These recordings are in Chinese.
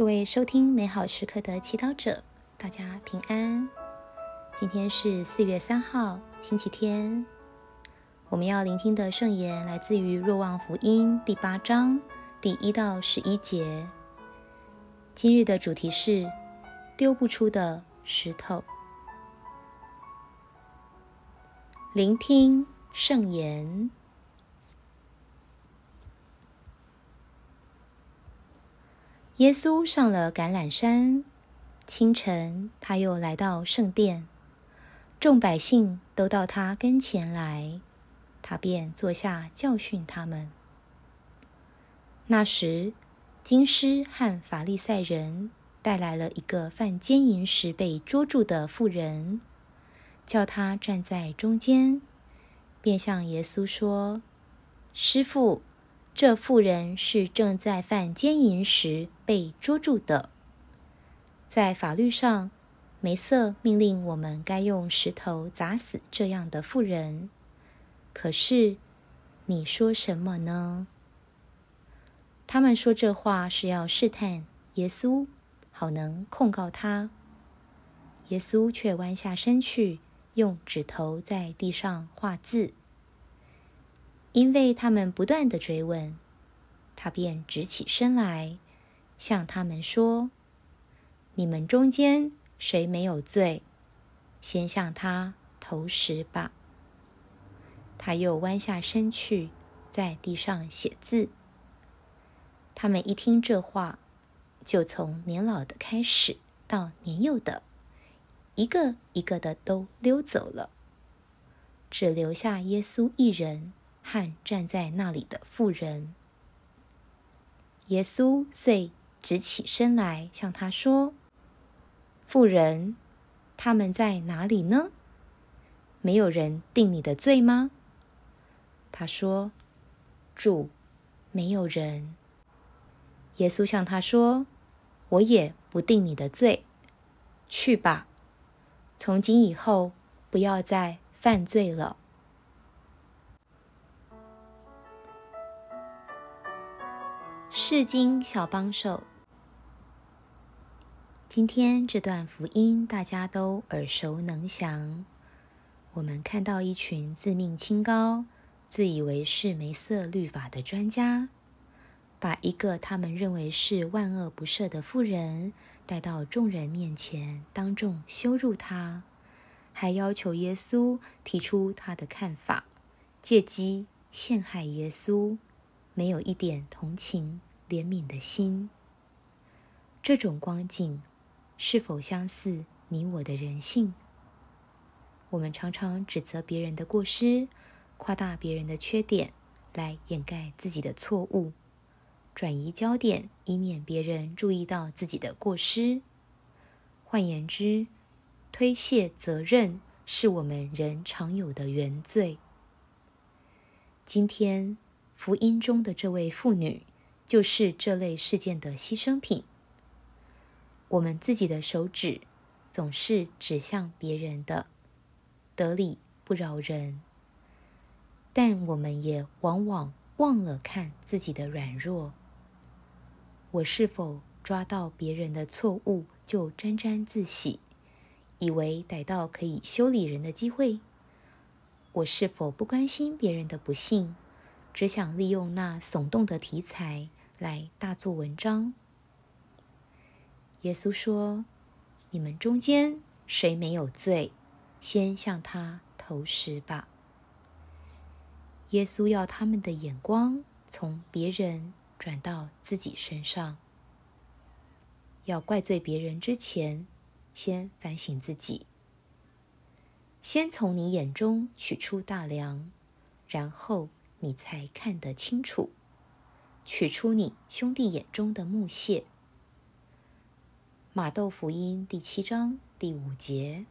各位收听美好时刻的祈祷者，大家平安。今天是四月三号，星期天。我们要聆听的圣言来自于《若望福音》第八章第一到十一节。今日的主题是丢不出的石头。聆听圣言。耶稣上了橄榄山。清晨，他又来到圣殿，众百姓都到他跟前来，他便坐下教训他们。那时，经师和法利赛人带来了一个犯奸淫时被捉住的妇人，叫他站在中间，便向耶稣说：“师傅。”这妇人是正在犯奸淫时被捉住的。在法律上，梅瑟命令我们该用石头砸死这样的妇人。可是，你说什么呢？他们说这话是要试探耶稣，好能控告他。耶稣却弯下身去，用指头在地上画字。因为他们不断的追问，他便直起身来，向他们说：“你们中间谁没有罪，先向他投石吧。”他又弯下身去，在地上写字。他们一听这话，就从年老的开始到年幼的，一个一个的都溜走了，只留下耶稣一人。和站在那里的妇人，耶稣遂直起身来，向他说：“妇人，他们在哪里呢？没有人定你的罪吗？”他说：“主，没有人。”耶稣向他说：“我也不定你的罪，去吧，从今以后不要再犯罪了。”世经小帮手，今天这段福音大家都耳熟能详。我们看到一群自命清高、自以为是梅瑟律法的专家，把一个他们认为是万恶不赦的妇人带到众人面前，当众羞辱他，还要求耶稣提出他的看法，借机陷害耶稣。没有一点同情、怜悯的心，这种光景是否相似你我的人性？我们常常指责别人的过失，夸大别人的缺点，来掩盖自己的错误，转移焦点，以免别人注意到自己的过失。换言之，推卸责任是我们人常有的原罪。今天。福音中的这位妇女，就是这类事件的牺牲品。我们自己的手指总是指向别人的，得理不饶人，但我们也往往忘了看自己的软弱。我是否抓到别人的错误就沾沾自喜，以为逮到可以修理人的机会？我是否不关心别人的不幸？只想利用那耸动的题材来大做文章。耶稣说：“你们中间谁没有罪，先向他投石吧。”耶稣要他们的眼光从别人转到自己身上，要怪罪别人之前，先反省自己，先从你眼中取出大梁，然后。你才看得清楚，取出你兄弟眼中的木屑。马窦福音第七章第五节。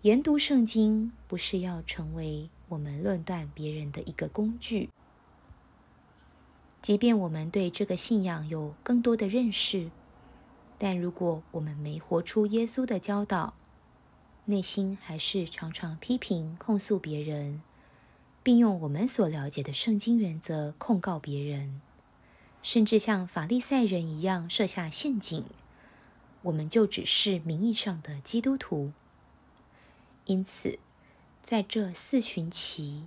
研读圣经不是要成为我们论断别人的一个工具，即便我们对这个信仰有更多的认识，但如果我们没活出耶稣的教导，内心还是常常批评控诉别人。并用我们所了解的圣经原则控告别人，甚至像法利赛人一样设下陷阱，我们就只是名义上的基督徒。因此，在这四旬期，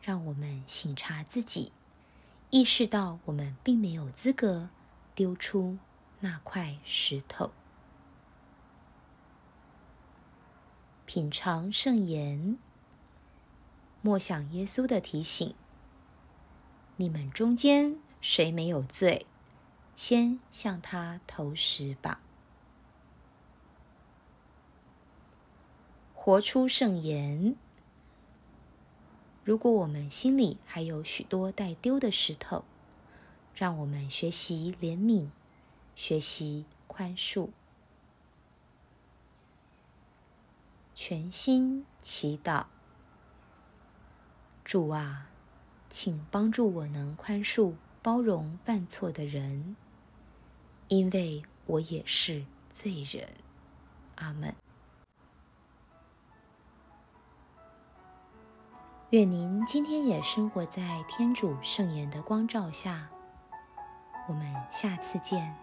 让我们省察自己，意识到我们并没有资格丢出那块石头。品尝圣言，默想耶稣的提醒：你们中间谁没有罪，先向他投石吧。活出圣言。如果我们心里还有许多带丢的石头，让我们学习怜悯，学习宽恕。全心祈祷，主啊，请帮助我能宽恕、包容犯错的人，因为我也是罪人。阿门。愿您今天也生活在天主圣言的光照下。我们下次见。